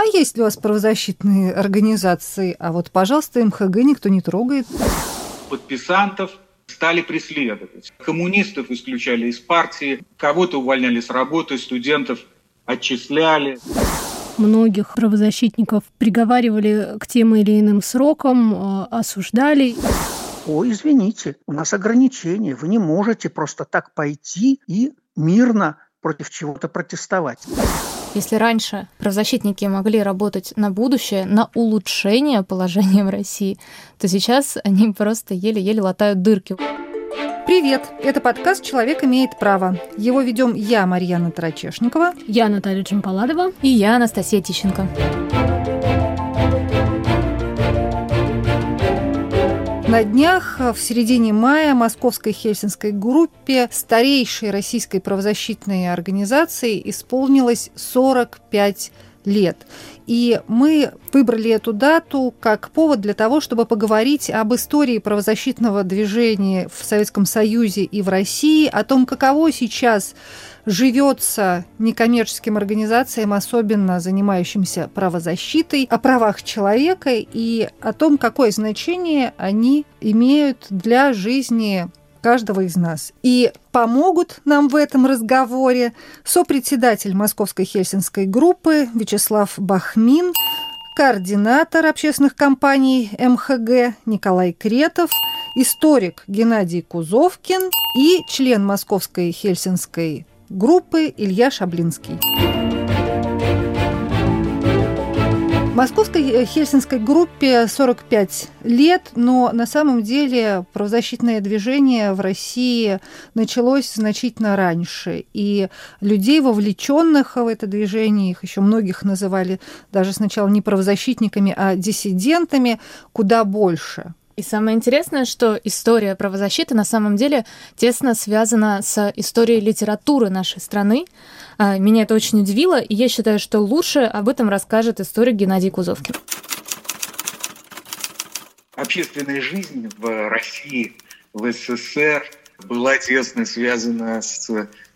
А есть ли у вас правозащитные организации? А вот, пожалуйста, МХГ никто не трогает. Подписантов стали преследовать. Коммунистов исключали из партии, кого-то увольняли с работы, студентов отчисляли. Многих правозащитников приговаривали к тем или иным срокам, э, осуждали. О, извините, у нас ограничения. Вы не можете просто так пойти и мирно против чего-то протестовать. Если раньше правозащитники могли работать на будущее, на улучшение положения в России, то сейчас они просто еле-еле латают дырки. Привет! Это подкаст «Человек имеет право». Его ведем я, Марьяна Тарачешникова. Я, Наталья Чемпаладова. И я, Анастасия Тищенко. На днях, в середине мая, Московской Хельсинской группе, старейшей российской правозащитной организации, исполнилось 45 лет. И мы выбрали эту дату как повод для того, чтобы поговорить об истории правозащитного движения в Советском Союзе и в России, о том, каково сейчас живется некоммерческим организациям, особенно занимающимся правозащитой, о правах человека и о том, какое значение они имеют для жизни каждого из нас. И помогут нам в этом разговоре сопредседатель Московской Хельсинской группы Вячеслав Бахмин, координатор общественных компаний МХГ Николай Кретов, историк Геннадий Кузовкин и член Московской Хельсинской группы Илья Шаблинский. Московской э, хельсинской группе 45 лет, но на самом деле правозащитное движение в России началось значительно раньше. И людей, вовлеченных в это движение, их еще многих называли даже сначала не правозащитниками, а диссидентами, куда больше. И самое интересное, что история правозащиты на самом деле тесно связана с историей литературы нашей страны. А, меня это очень удивило, и я считаю, что лучше об этом расскажет историк Геннадий Кузовкин. Общественная жизнь в России, в СССР была тесно связана с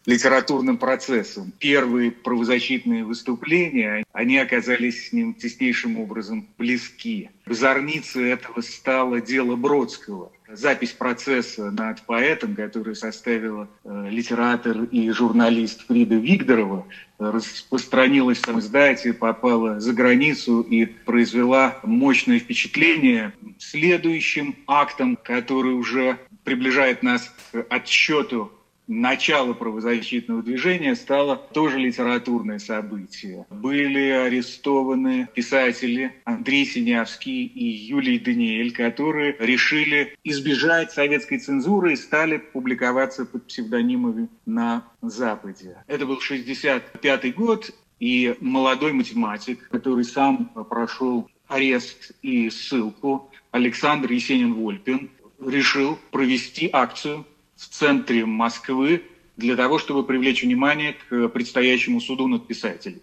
литературным процессом. Первые правозащитные выступления, они оказались с ним теснейшим образом близки. Зорницей этого стало дело Бродского. Запись процесса над поэтом, который составила э, литератор и журналист Фрида Вигдорова, распространилась в издате, попала за границу и произвела мощное впечатление. Следующим актом, который уже приближает нас к отсчету начало правозащитного движения стало тоже литературное событие. Были арестованы писатели Андрей Синявский и Юлий Даниэль, которые решили избежать советской цензуры и стали публиковаться под псевдонимами на Западе. Это был 65 год, и молодой математик, который сам прошел арест и ссылку, Александр Есенин-Вольпин, решил провести акцию в центре Москвы для того, чтобы привлечь внимание к предстоящему суду над писателями.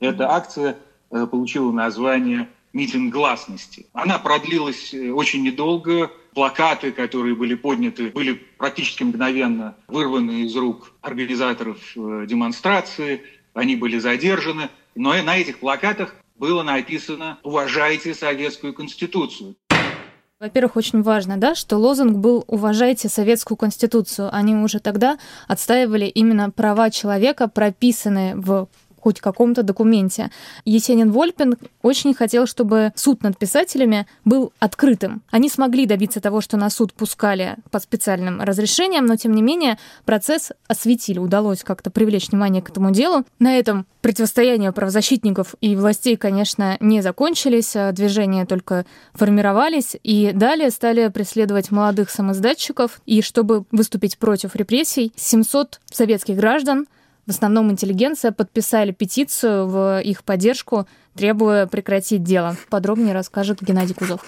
Эта акция э, получила название «Митинг гласности». Она продлилась э, очень недолго. Плакаты, которые были подняты, были практически мгновенно вырваны из рук организаторов э, демонстрации. Они были задержаны. Но на этих плакатах было написано «Уважайте Советскую Конституцию». Во-первых, очень важно, да, что лозунг был «Уважайте Советскую Конституцию». Они уже тогда отстаивали именно права человека, прописанные в хоть каком-то документе. Есенин Вольпин очень хотел, чтобы суд над писателями был открытым. Они смогли добиться того, что на суд пускали по специальным разрешениям, но тем не менее процесс осветили, удалось как-то привлечь внимание к этому делу. На этом противостояние правозащитников и властей, конечно, не закончились, а движения только формировались, и далее стали преследовать молодых самоиздатчиков, и чтобы выступить против репрессий, 700 советских граждан в основном интеллигенция, подписали петицию в их поддержку, требуя прекратить дело. Подробнее расскажет Геннадий Кузов.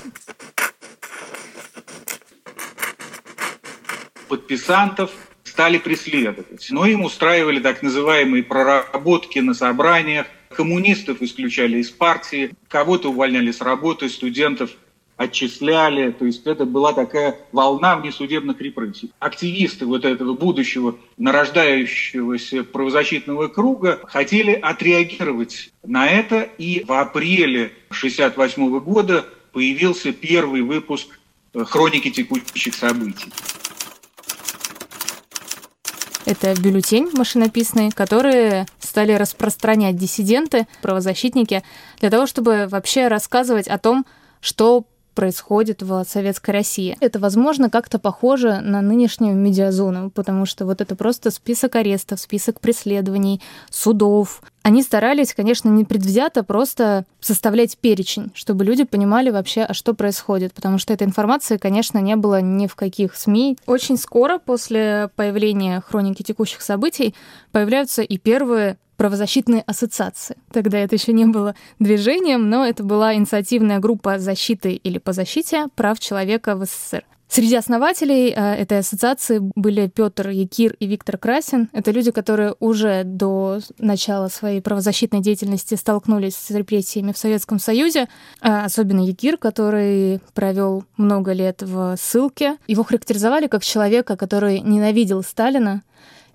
Подписантов стали преследовать. Но им устраивали так называемые проработки на собраниях. Коммунистов исключали из партии, кого-то увольняли с работы, студентов отчисляли. То есть это была такая волна внесудебных репрессий. Активисты вот этого будущего нарождающегося правозащитного круга хотели отреагировать на это, и в апреле 1968 года появился первый выпуск хроники текущих событий. Это бюллетень машинописный, который стали распространять диссиденты, правозащитники, для того, чтобы вообще рассказывать о том, что происходит в советской России. Это, возможно, как-то похоже на нынешнюю медиазону, потому что вот это просто список арестов, список преследований, судов. Они старались, конечно, не предвзято просто составлять перечень, чтобы люди понимали вообще, а что происходит, потому что этой информации, конечно, не было ни в каких СМИ. Очень скоро после появления хроники текущих событий появляются и первые правозащитные ассоциации. Тогда это еще не было движением, но это была инициативная группа защиты или по защите прав человека в СССР. Среди основателей э, этой ассоциации были Петр Якир и Виктор Красин. Это люди, которые уже до начала своей правозащитной деятельности столкнулись с репрессиями в Советском Союзе. А особенно Якир, который провел много лет в ссылке. Его характеризовали как человека, который ненавидел Сталина,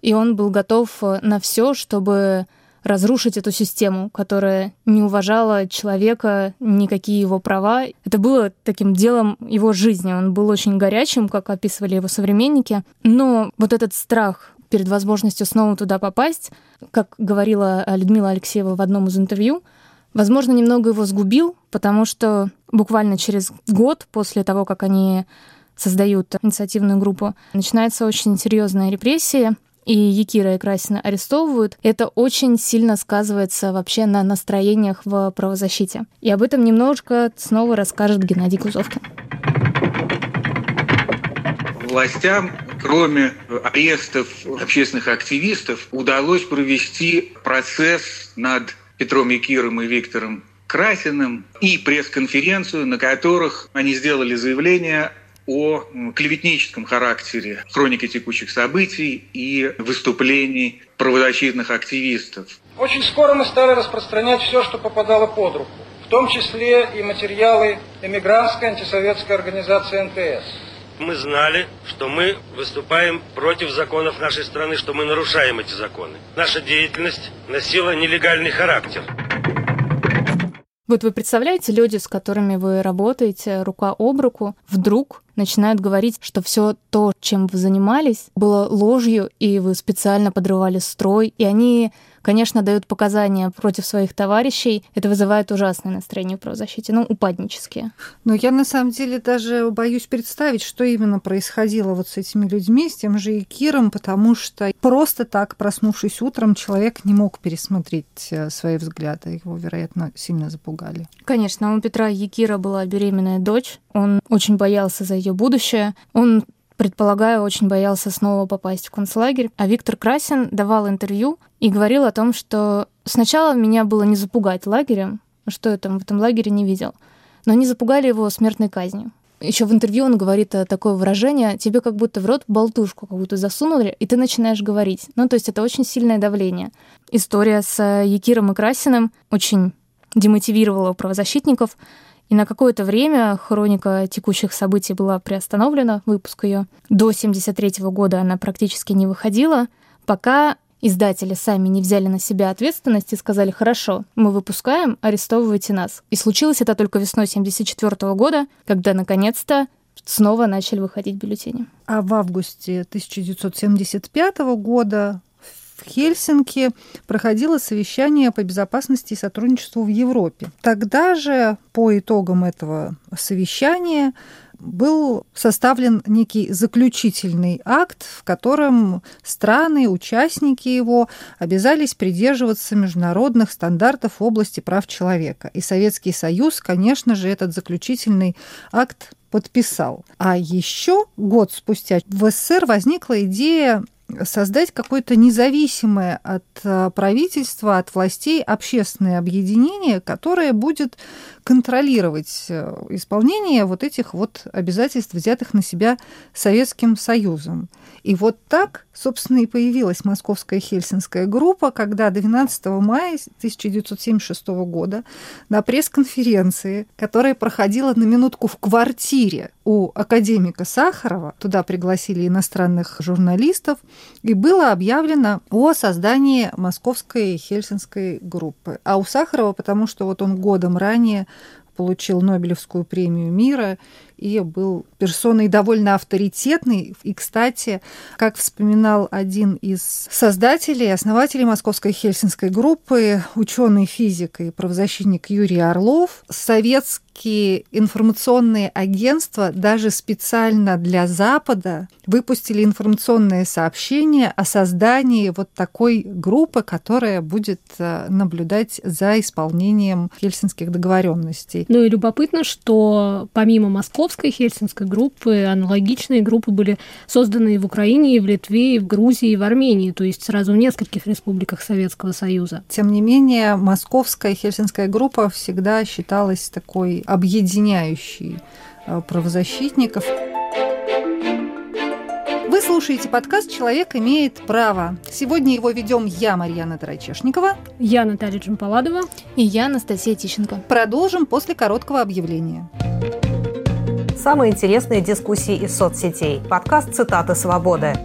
и он был готов э, на все, чтобы разрушить эту систему, которая не уважала человека, никакие его права. Это было таким делом его жизни. Он был очень горячим, как описывали его современники. Но вот этот страх перед возможностью снова туда попасть, как говорила Людмила Алексеева в одном из интервью, возможно, немного его сгубил, потому что буквально через год после того, как они создают инициативную группу, начинается очень серьезная репрессия, и Якира и Красина арестовывают, это очень сильно сказывается вообще на настроениях в правозащите. И об этом немножко снова расскажет Геннадий Кузовкин. Властям, кроме арестов общественных активистов, удалось провести процесс над Петром Якиром и Виктором Красиным и пресс-конференцию, на которых они сделали заявление о клеветническом характере хроники текущих событий и выступлений правозащитных активистов. Очень скоро мы стали распространять все, что попадало под руку, в том числе и материалы эмигрантской антисоветской организации НТС. Мы знали, что мы выступаем против законов нашей страны, что мы нарушаем эти законы. Наша деятельность носила нелегальный характер. Вот вы представляете, люди, с которыми вы работаете рука об руку, вдруг начинают говорить, что все то, чем вы занимались, было ложью, и вы специально подрывали строй, и они конечно, дают показания против своих товарищей. Это вызывает ужасное настроение в правозащите, ну, упаднические. Но я на самом деле даже боюсь представить, что именно происходило вот с этими людьми, с тем же Киром, потому что просто так, проснувшись утром, человек не мог пересмотреть э, свои взгляды. Его, вероятно, сильно запугали. Конечно, у Петра Якира была беременная дочь. Он очень боялся за ее будущее. Он предполагаю, очень боялся снова попасть в концлагерь. А Виктор Красин давал интервью и говорил о том, что сначала меня было не запугать лагерем, что я там в этом лагере не видел, но они запугали его смертной казнью. Еще в интервью он говорит э, такое выражение, тебе как будто в рот болтушку какую-то засунули, и ты начинаешь говорить. Ну, то есть это очень сильное давление. История с э, Якиром и Красиным очень демотивировала правозащитников, и на какое-то время хроника текущих событий была приостановлена, выпуск ее. До 73 года она практически не выходила, пока издатели сами не взяли на себя ответственность и сказали, хорошо, мы выпускаем, арестовывайте нас. И случилось это только весной 74 года, когда наконец-то снова начали выходить бюллетени. А в августе 1975 года в Хельсинки проходило совещание по безопасности и сотрудничеству в Европе. Тогда же, по итогам этого совещания, был составлен некий заключительный акт, в котором страны, участники его обязались придерживаться международных стандартов в области прав человека. И Советский Союз, конечно же, этот заключительный акт подписал. А еще год спустя в СССР возникла идея создать какое-то независимое от э, правительства, от властей общественное объединение, которое будет контролировать э, исполнение вот этих вот обязательств, взятых на себя Советским Союзом. И вот так, собственно, и появилась Московская Хельсинская группа, когда 12 мая 1976 года на пресс-конференции, которая проходила на минутку в квартире у академика Сахарова, туда пригласили иностранных журналистов, и было объявлено о создании Московской Хельсинской группы. А у Сахарова, потому что вот он годом ранее получил Нобелевскую премию мира и был персоной довольно авторитетной. И, кстати, как вспоминал один из создателей, основателей Московской Хельсинской группы, ученый физик и правозащитник Юрий Орлов, советские информационные агентства даже специально для Запада выпустили информационное сообщение о создании вот такой группы, которая будет э, наблюдать за исполнением хельсинских договоренностей. Ну и любопытно, что помимо Москвы Московской Хельсинской группы аналогичные группы были созданы и в Украине, и в Литве, и в Грузии, и в Армении, то есть сразу в нескольких республиках Советского Союза. Тем не менее, Московская Хельсинская группа всегда считалась такой объединяющей э, правозащитников. Вы слушаете подкаст «Человек имеет право». Сегодня его ведем я, Марьяна Тарачешникова. Я, Наталья Джампаладова. И я, Анастасия Тищенко. Продолжим после короткого объявления. Самые интересные дискуссии из соцсетей. Подкаст «Цитаты свободы».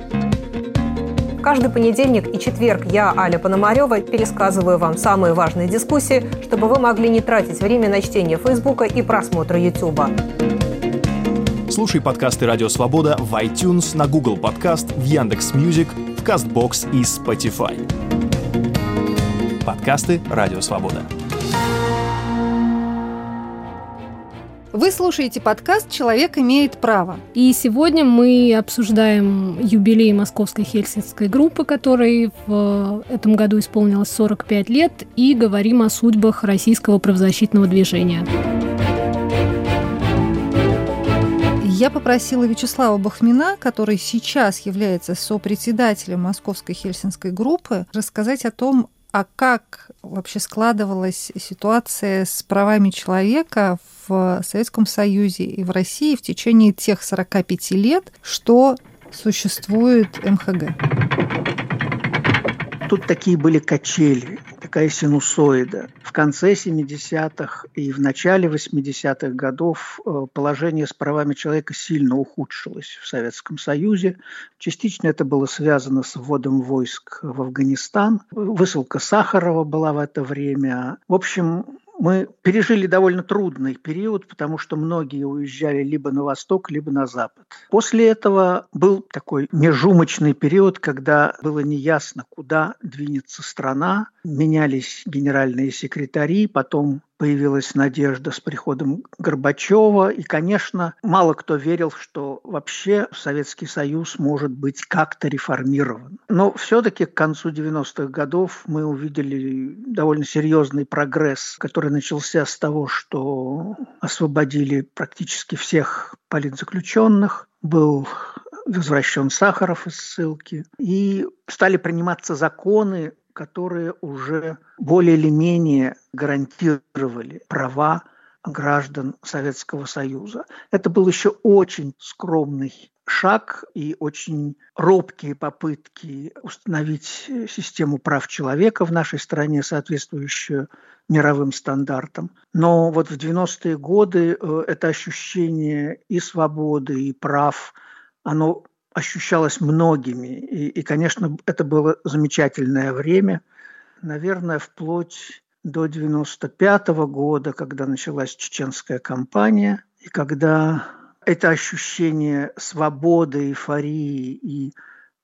Каждый понедельник и четверг я, Аля Пономарева, пересказываю вам самые важные дискуссии, чтобы вы могли не тратить время на чтение Фейсбука и просмотр Ютуба. Слушай подкасты «Радио Свобода» в iTunes, на Google Podcasts, в Яндекс Music, в Castbox и Spotify. Подкасты «Радио Свобода». Вы слушаете подкаст «Человек имеет право». И сегодня мы обсуждаем юбилей Московской Хельсинской группы, которой в этом году исполнилось 45 лет, и говорим о судьбах российского правозащитного движения. Я попросила Вячеслава Бахмина, который сейчас является сопредседателем Московской Хельсинской группы, рассказать о том, а как вообще складывалась ситуация с правами человека в Советском Союзе и в России в течение тех 45 лет, что существует МХГ? Тут такие были качели такая синусоида. В конце 70-х и в начале 80-х годов э, положение с правами человека сильно ухудшилось в Советском Союзе. Частично это было связано с вводом войск в Афганистан. Высылка Сахарова была в это время. В общем, мы пережили довольно трудный период, потому что многие уезжали либо на восток, либо на запад. После этого был такой межумочный период, когда было неясно, куда двинется страна. Менялись генеральные секретари, потом появилась надежда с приходом Горбачева. И, конечно, мало кто верил, что вообще Советский Союз может быть как-то реформирован. Но все-таки к концу 90-х годов мы увидели довольно серьезный прогресс, который начался с того, что освободили практически всех политзаключенных, был возвращен Сахаров из ссылки, и стали приниматься законы, которые уже более или менее гарантировали права граждан Советского Союза. Это был еще очень скромный шаг и очень робкие попытки установить систему прав человека в нашей стране, соответствующую мировым стандартам. Но вот в 90-е годы э, это ощущение и свободы, и прав, оно ощущалось многими. И, и, конечно, это было замечательное время. Наверное, вплоть до 95 -го года, когда началась чеченская кампания, и когда это ощущение свободы, эйфории и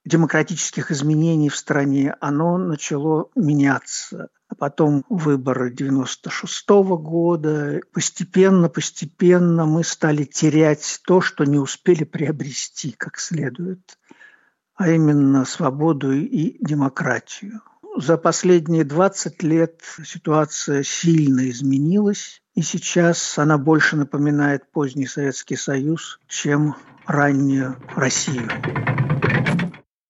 демократических изменений в стране, оно начало меняться а потом выборы 96 -го года. Постепенно, постепенно мы стали терять то, что не успели приобрести как следует, а именно свободу и демократию. За последние 20 лет ситуация сильно изменилась, и сейчас она больше напоминает поздний Советский Союз, чем раннюю Россию.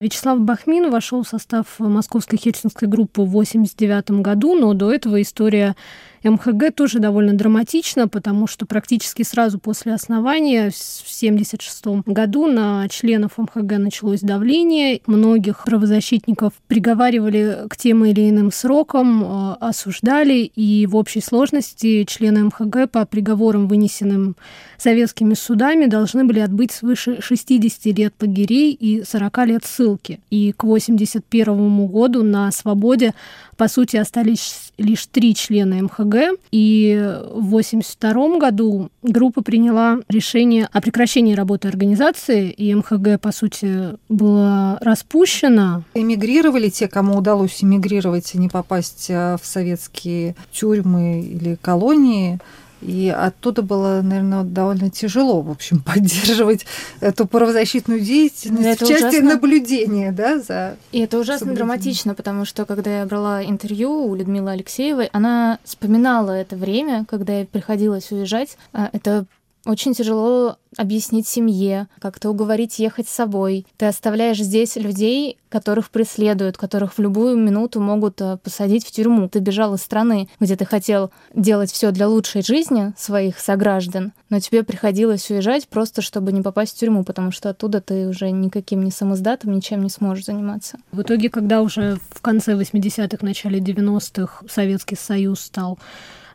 Вячеслав Бахмин вошел в состав Московской хельсинской группы в 1989 году, но до этого история МХГ тоже довольно драматична, потому что практически сразу после основания в 1976 году на членов МХГ началось давление. Многих правозащитников приговаривали к тем или иным срокам, э, осуждали, и в общей сложности члены МХГ по приговорам, вынесенным советскими судами, должны были отбыть свыше 60 лет лагерей и 40 лет ссылки. И к 1981 году на свободе по сути, остались лишь три члена МХГ, и в 1982 году группа приняла решение о прекращении работы организации, и МХГ, по сути, было распущено. Эмигрировали те, кому удалось эмигрировать и не попасть а, в советские тюрьмы или колонии, и оттуда было, наверное, довольно тяжело, в общем, поддерживать эту правозащитную деятельность это в части ужасно... наблюдения, да, за И это ужасно драматично, потому что, когда я брала интервью у Людмилы Алексеевой, она вспоминала это время, когда ей приходилось уезжать. А, это очень тяжело объяснить семье, как-то уговорить ехать с собой. Ты оставляешь здесь людей, которых преследуют, которых в любую минуту могут э, посадить в тюрьму. Ты бежал из страны, где ты хотел делать все для лучшей жизни своих сограждан, но тебе приходилось уезжать просто, чтобы не попасть в тюрьму, потому что оттуда ты уже никаким не самоздатом, ничем не сможешь заниматься. В итоге, когда уже в конце 80-х, начале 90-х Советский Союз стал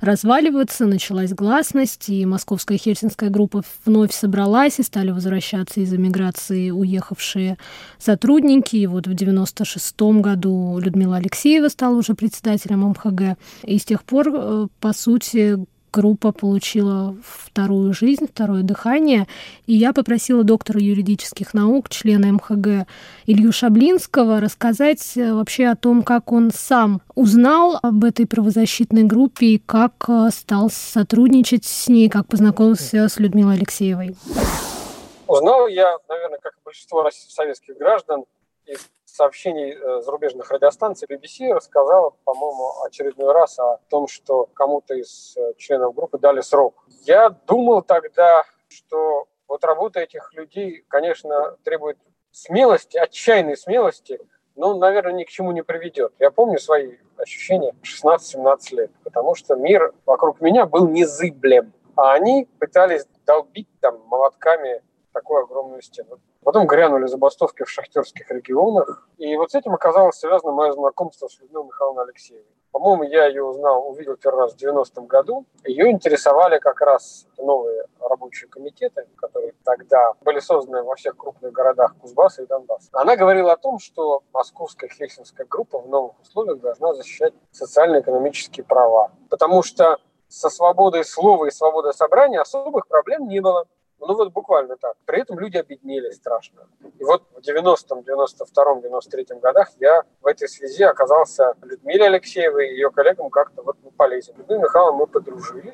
разваливаться, началась гласность, и московская хельсинская группа вновь собралась, и стали возвращаться из эмиграции уехавшие сотрудники. И вот в 96 году Людмила Алексеева стала уже председателем МХГ. И с тех пор, э, по сути, группа получила вторую жизнь, второе дыхание. И я попросила доктора юридических наук, члена МХГ Илью Шаблинского, рассказать э, вообще о том, как он сам узнал об этой правозащитной группе и как э, стал сотрудничать с ней, как познакомился с Людмилой Алексеевой. Узнал я, наверное, как большинство советских граждан, из сообщений э, зарубежных радиостанций BBC рассказала, по-моему, очередной раз о том, что кому-то из э, членов группы дали срок. Я думал тогда, что вот работа этих людей, конечно, требует смелости, отчаянной смелости, но, наверное, ни к чему не приведет. Я помню свои ощущения 16-17 лет, потому что мир вокруг меня был незыблем, а они пытались долбить там молотками такую огромную стену. Потом грянули забастовки в шахтерских регионах. И вот с этим оказалось связано мое знакомство с Людмилой Михайловной Алексеевой. По-моему, я ее узнал, увидел первый раз в 90-м году. Ее интересовали как раз новые рабочие комитеты, которые тогда были созданы во всех крупных городах Кузбасса и Донбасса. Она говорила о том, что московская хельсинская группа в новых условиях должна защищать социально-экономические права. Потому что со свободой слова и свободой собрания особых проблем не было. Ну вот буквально так. При этом люди обеднели страшно. И вот в 90-м, 92-м, 93-м годах я в этой связи оказался Людмиле Алексеевой и ее коллегам как-то вот полезен. Людмила Михайловна мы подружились.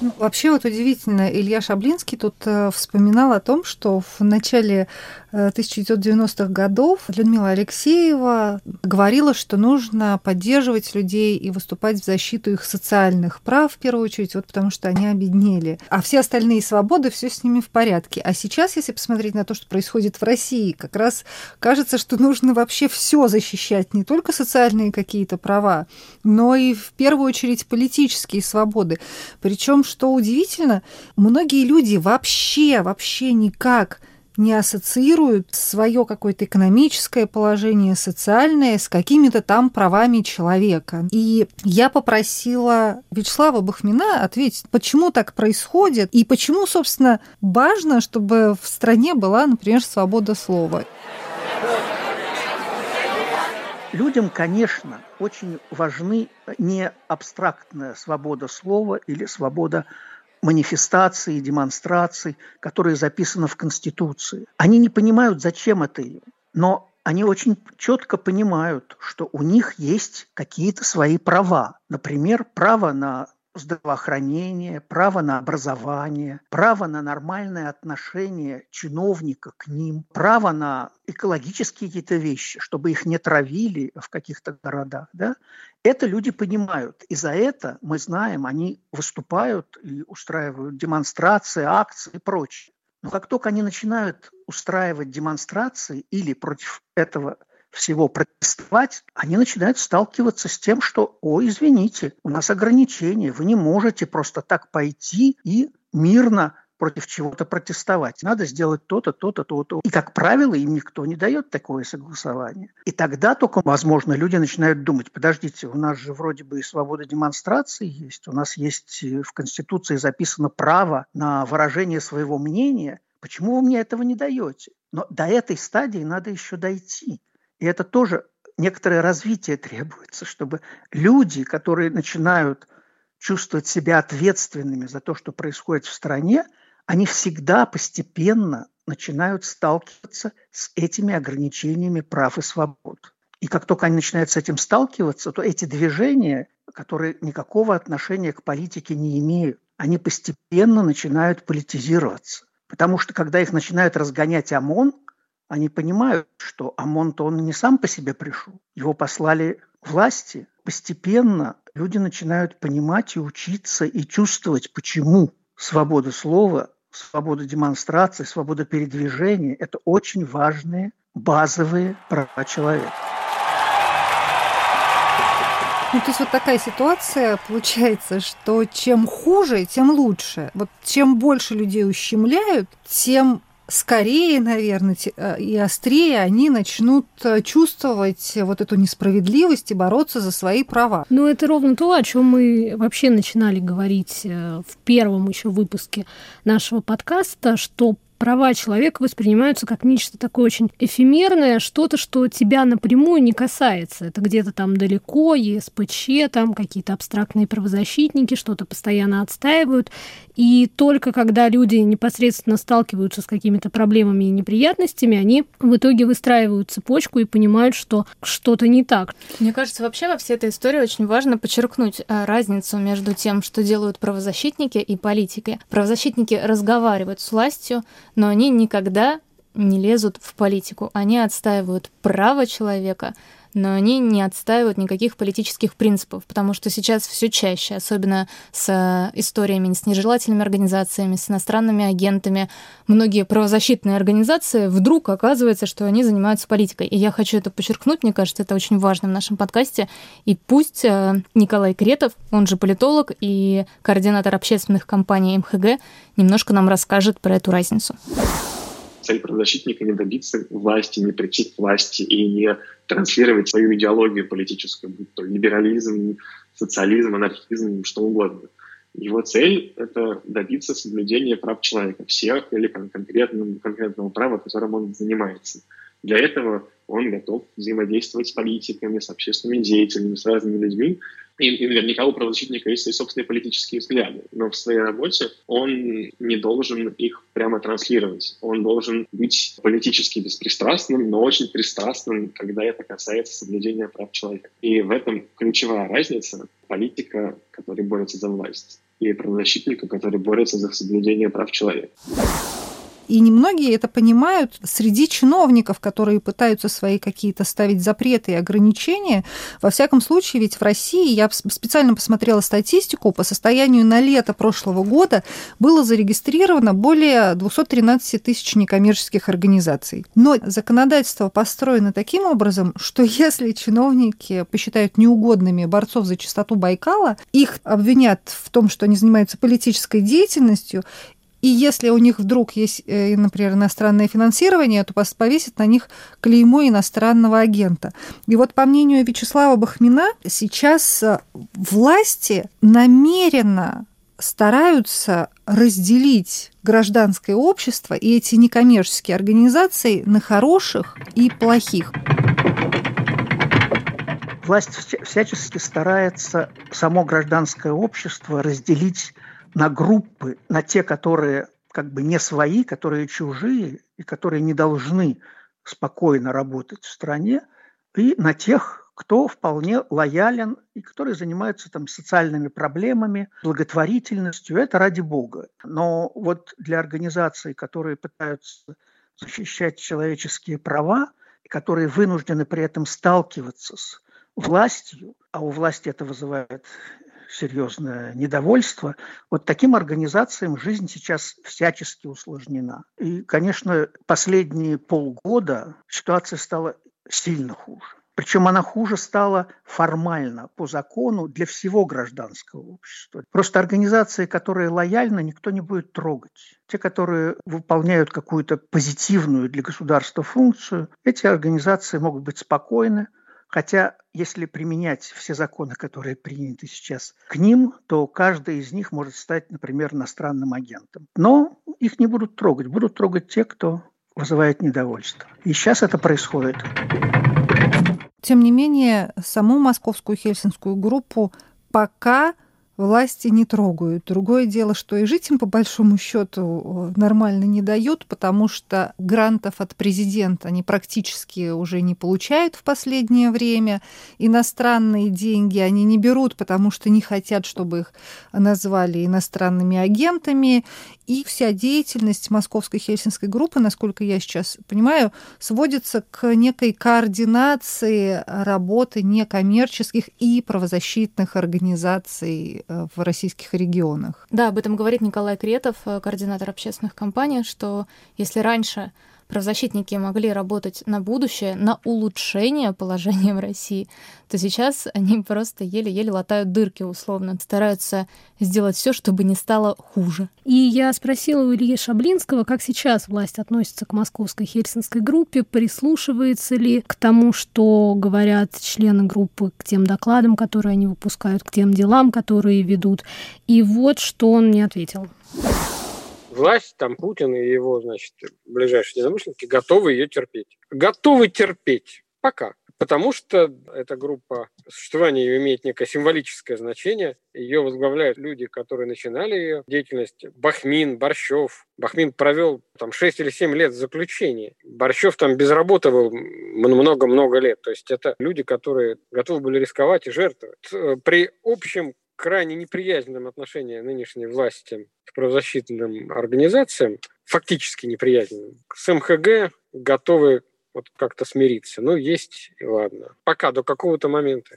Ну, вообще вот удивительно, Илья Шаблинский тут э, вспоминал о том, что в начале 1990-х годов Людмила Алексеева говорила, что нужно поддерживать людей и выступать в защиту их социальных прав, в первую очередь, вот потому что они обеднели. А все остальные свободы, все с ними в порядке. А сейчас, если посмотреть на то, что происходит в России, как раз кажется, что нужно вообще все защищать, не только социальные какие-то права, но и в первую очередь политические свободы. Причем, что удивительно, многие люди вообще, вообще никак не ассоциируют свое какое-то экономическое положение, социальное с какими-то там правами человека. И я попросила Вячеслава Бахмина ответить, почему так происходит и почему, собственно, важно, чтобы в стране была, например, свобода слова. Людям, конечно, очень важны не абстрактная свобода слова или свобода манифестаций, демонстраций, которые записаны в Конституции. Они не понимают, зачем это им, но они очень четко понимают, что у них есть какие-то свои права. Например, право на здравоохранение, право на образование, право на нормальное отношение чиновника к ним, право на экологические какие-то вещи, чтобы их не травили в каких-то городах. Да? Это люди понимают. И за это, мы знаем, они выступают и устраивают демонстрации, акции и прочее. Но как только они начинают устраивать демонстрации или против этого всего протестовать, они начинают сталкиваться с тем, что, о, извините, у нас ограничения, вы не можете просто так пойти и мирно против чего-то протестовать. Надо сделать то-то, то-то, то-то. И, как правило, им никто не дает такое согласование. И тогда только, возможно, люди начинают думать, подождите, у нас же вроде бы и свобода демонстрации есть, у нас есть э, в Конституции записано право на выражение своего мнения, почему вы мне этого не даете? Но до этой стадии надо еще дойти. И это тоже некоторое развитие требуется, чтобы люди, которые начинают чувствовать себя ответственными за то, что происходит в стране, они всегда постепенно начинают сталкиваться с этими ограничениями прав и свобод. И как только они начинают с этим сталкиваться, то эти движения, которые никакого отношения к политике не имеют, они постепенно начинают политизироваться. Потому что когда их начинают разгонять ОМОН, они понимают, что ОМОН-то он не сам по себе пришел. Его послали власти. Постепенно люди начинают понимать и учиться и чувствовать, почему свобода слова свобода демонстрации, свобода передвижения – это очень важные базовые права человека. Ну, то есть вот такая ситуация получается, что чем хуже, тем лучше. Вот чем больше людей ущемляют, тем скорее, наверное, э, и острее они начнут э, чувствовать вот эту несправедливость и бороться за свои права. Ну, это ровно то, о чем мы вообще начинали говорить э, в первом еще выпуске нашего подкаста, что права человека воспринимаются как нечто такое очень эфемерное, что-то, что тебя напрямую не касается. Это где-то там далеко, ЕСПЧ, там какие-то абстрактные правозащитники что-то постоянно отстаивают. И только когда люди непосредственно сталкиваются с какими-то проблемами и неприятностями, они в итоге выстраивают цепочку и понимают, что что-то не так. Мне кажется, вообще во всей этой истории очень важно подчеркнуть а, разницу между тем, что делают правозащитники и политики. Правозащитники разговаривают с властью, но они никогда не лезут в политику. Они отстаивают право человека, но они не отстаивают никаких политических принципов, потому что сейчас все чаще, особенно с э, историями с нежелательными организациями, с иностранными агентами, многие правозащитные организации вдруг оказывается, что они занимаются политикой. И я хочу это подчеркнуть, мне кажется, это очень важно в нашем подкасте. И пусть э, Николай Кретов, он же политолог и координатор общественных кампаний МХГ, немножко нам расскажет про эту разницу цель правозащитника не добиться власти, не прийти к власти и не транслировать свою идеологию политическую, будь то либерализм, социализм, анархизм, что угодно. Его цель — это добиться соблюдения прав человека, всех или конкретного, конкретного права, которым он занимается. Для этого он готов взаимодействовать с политиками, с общественными деятелями, с разными людьми, и, и наверняка у правозащитника есть свои собственные политические взгляды, но в своей работе он не должен их прямо транслировать. Он должен быть политически беспристрастным, но очень пристрастным, когда это касается соблюдения прав человека. И в этом ключевая разница политика, который борется за власть, и правозащитника, который борется за соблюдение прав человека. И немногие это понимают среди чиновников, которые пытаются свои какие-то ставить запреты и ограничения. Во всяком случае, ведь в России, я специально посмотрела статистику, по состоянию на лето прошлого года было зарегистрировано более 213 тысяч некоммерческих организаций. Но законодательство построено таким образом, что если чиновники посчитают неугодными борцов за чистоту Байкала, их обвинят в том, что они занимаются политической деятельностью, и если у них вдруг есть, э, например, иностранное финансирование, то повесит на них клеймо иностранного агента. И вот по мнению Вячеслава Бахмина, сейчас э, власти намеренно стараются разделить гражданское общество и эти некоммерческие организации на хороших и плохих. Власть всячески старается само гражданское общество разделить на группы, на те, которые как бы не свои, которые чужие и которые не должны спокойно работать в стране, и на тех, кто вполне лоялен и которые занимаются там социальными проблемами, благотворительностью, это ради Бога. Но вот для организаций, которые пытаются защищать человеческие права, и которые вынуждены при этом сталкиваться с властью, а у власти это вызывает серьезное недовольство. Вот таким организациям жизнь сейчас всячески усложнена. И, конечно, последние полгода ситуация стала сильно хуже. Причем она хуже стала формально, по закону, для всего гражданского общества. Просто организации, которые лояльны, никто не будет трогать. Те, которые выполняют какую-то позитивную для государства функцию, эти организации могут быть спокойны, Хотя, если применять все законы, которые приняты сейчас к ним, то каждый из них может стать, например, иностранным агентом. Но их не будут трогать. Будут трогать те, кто вызывает недовольство. И сейчас это происходит. Тем не менее, саму московскую хельсинскую группу пока власти не трогают. Другое дело, что и жить им по большому счету нормально не дают, потому что грантов от президента они практически уже не получают в последнее время. Иностранные деньги они не берут, потому что не хотят, чтобы их назвали иностранными агентами. И вся деятельность Московской Хельсинской группы, насколько я сейчас понимаю, сводится к некой координации работы некоммерческих и правозащитных организаций э, в российских регионах. Да, об этом говорит Николай Кретов, э, координатор общественных компаний, что если раньше правозащитники могли работать на будущее, на улучшение положения в России, то сейчас они просто еле-еле латают дырки условно, стараются сделать все, чтобы не стало хуже. И я спросила у Ильи Шаблинского, как сейчас власть относится к московской хельсинской группе, прислушивается ли к тому, что говорят члены группы, к тем докладам, которые они выпускают, к тем делам, которые ведут. И вот что он мне ответил власть, там Путин и его, значит, ближайшие единомышленники готовы ее терпеть. Готовы терпеть. Пока. Потому что эта группа, существование ее имеет некое символическое значение. Ее возглавляют люди, которые начинали ее деятельность. Бахмин, Борщев. Бахмин провел там 6 или 7 лет заключения. Борщев там без работы был много-много лет. То есть это люди, которые готовы были рисковать и жертвовать. При общем крайне неприязненном отношении нынешней власти к правозащитным организациям, фактически неприязненным, с МХГ готовы вот как-то смириться. Ну, есть, и ладно. Пока, до какого-то момента.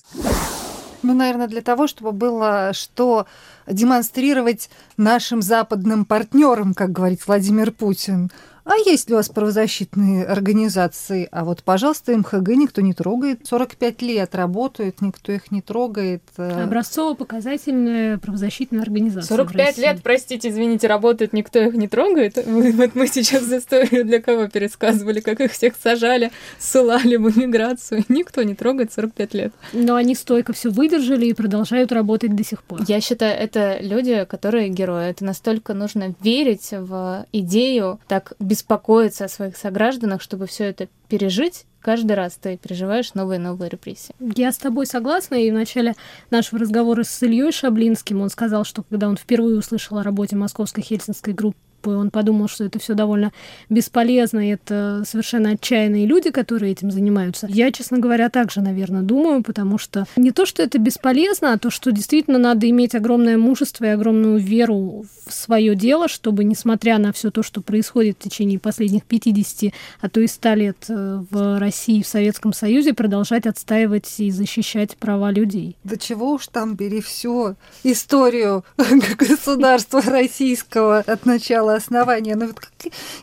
Ну, наверное, для того, чтобы было что демонстрировать нашим западным партнерам, как говорит Владимир Путин. А есть ли у вас правозащитные организации? А вот, пожалуйста, МХГ никто не трогает. 45 лет работают, никто их не трогает. Образцово-показательная правозащитная организация. 45 лет, простите, извините, работают, никто их не трогает. Вот мы сейчас историю для кого пересказывали, как их всех сажали, ссылали в эмиграцию. Никто не трогает 45 лет. Но они стойко все выдержали и продолжают работать до сих пор. Я считаю, это люди, которые герои. Это настолько нужно верить в идею, так без беспокоиться о своих согражданах, чтобы все это пережить, каждый раз ты переживаешь новые новые репрессии. Я с тобой согласна, и в начале нашего разговора с Ильей Шаблинским он сказал, что когда он впервые услышал о работе Московской Хельсинской группы, и он подумал, что это все довольно бесполезно, и это совершенно отчаянные люди, которые этим занимаются. Я, честно говоря, также, наверное, думаю, потому что не то, что это бесполезно, а то, что действительно надо иметь огромное мужество и огромную веру в свое дело, чтобы, несмотря на все то, что происходит в течение последних 50, а то и 100 лет э, в России, в Советском Союзе, продолжать отстаивать и защищать права людей. Да чего уж там бери всю историю государства российского от начала основания. Но вот как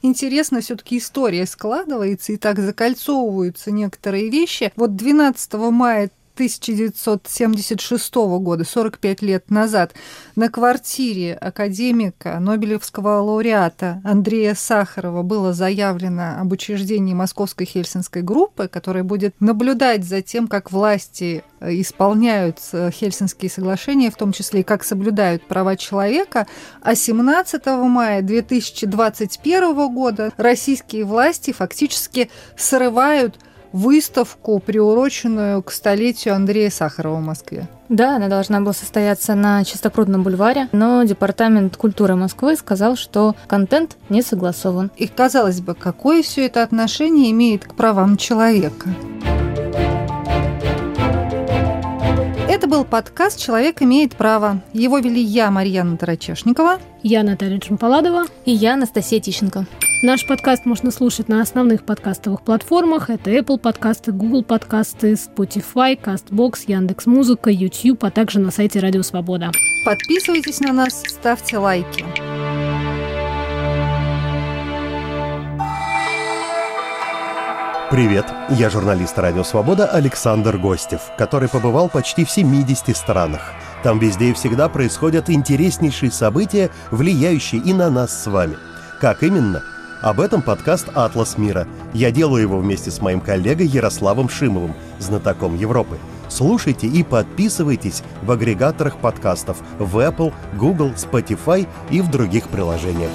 интересно все-таки история складывается и так закольцовываются некоторые вещи. Вот 12 мая 1976 года, 45 лет назад, на квартире академика, Нобелевского лауреата Андрея Сахарова было заявлено об учреждении Московской Хельсинской группы, которая будет наблюдать за тем, как власти э, исполняют э, Хельсинские соглашения, в том числе и как соблюдают права человека. А 17 мая 2021 года российские власти фактически срывают выставку, приуроченную к столетию Андрея Сахарова в Москве. Да, она должна была состояться на Чистопрудном бульваре, но Департамент культуры Москвы сказал, что контент не согласован. И казалось бы, какое все это отношение имеет к правам человека? Это был подкаст «Человек имеет право». Его вели я, Марьяна Тарачешникова. Я, Наталья Джампаладова. И я, Анастасия Тищенко. Наш подкаст можно слушать на основных подкастовых платформах. Это Apple подкасты, Google подкасты, Spotify, CastBox, Яндекс.Музыка, YouTube, а также на сайте Радио Свобода. Подписывайтесь на нас, ставьте лайки. Привет, я журналист «Радио Свобода» Александр Гостев, который побывал почти в 70 странах. Там везде и всегда происходят интереснейшие события, влияющие и на нас с вами. Как именно? Об этом подкаст «Атлас мира». Я делаю его вместе с моим коллегой Ярославом Шимовым, знатоком Европы. Слушайте и подписывайтесь в агрегаторах подкастов в Apple, Google, Spotify и в других приложениях.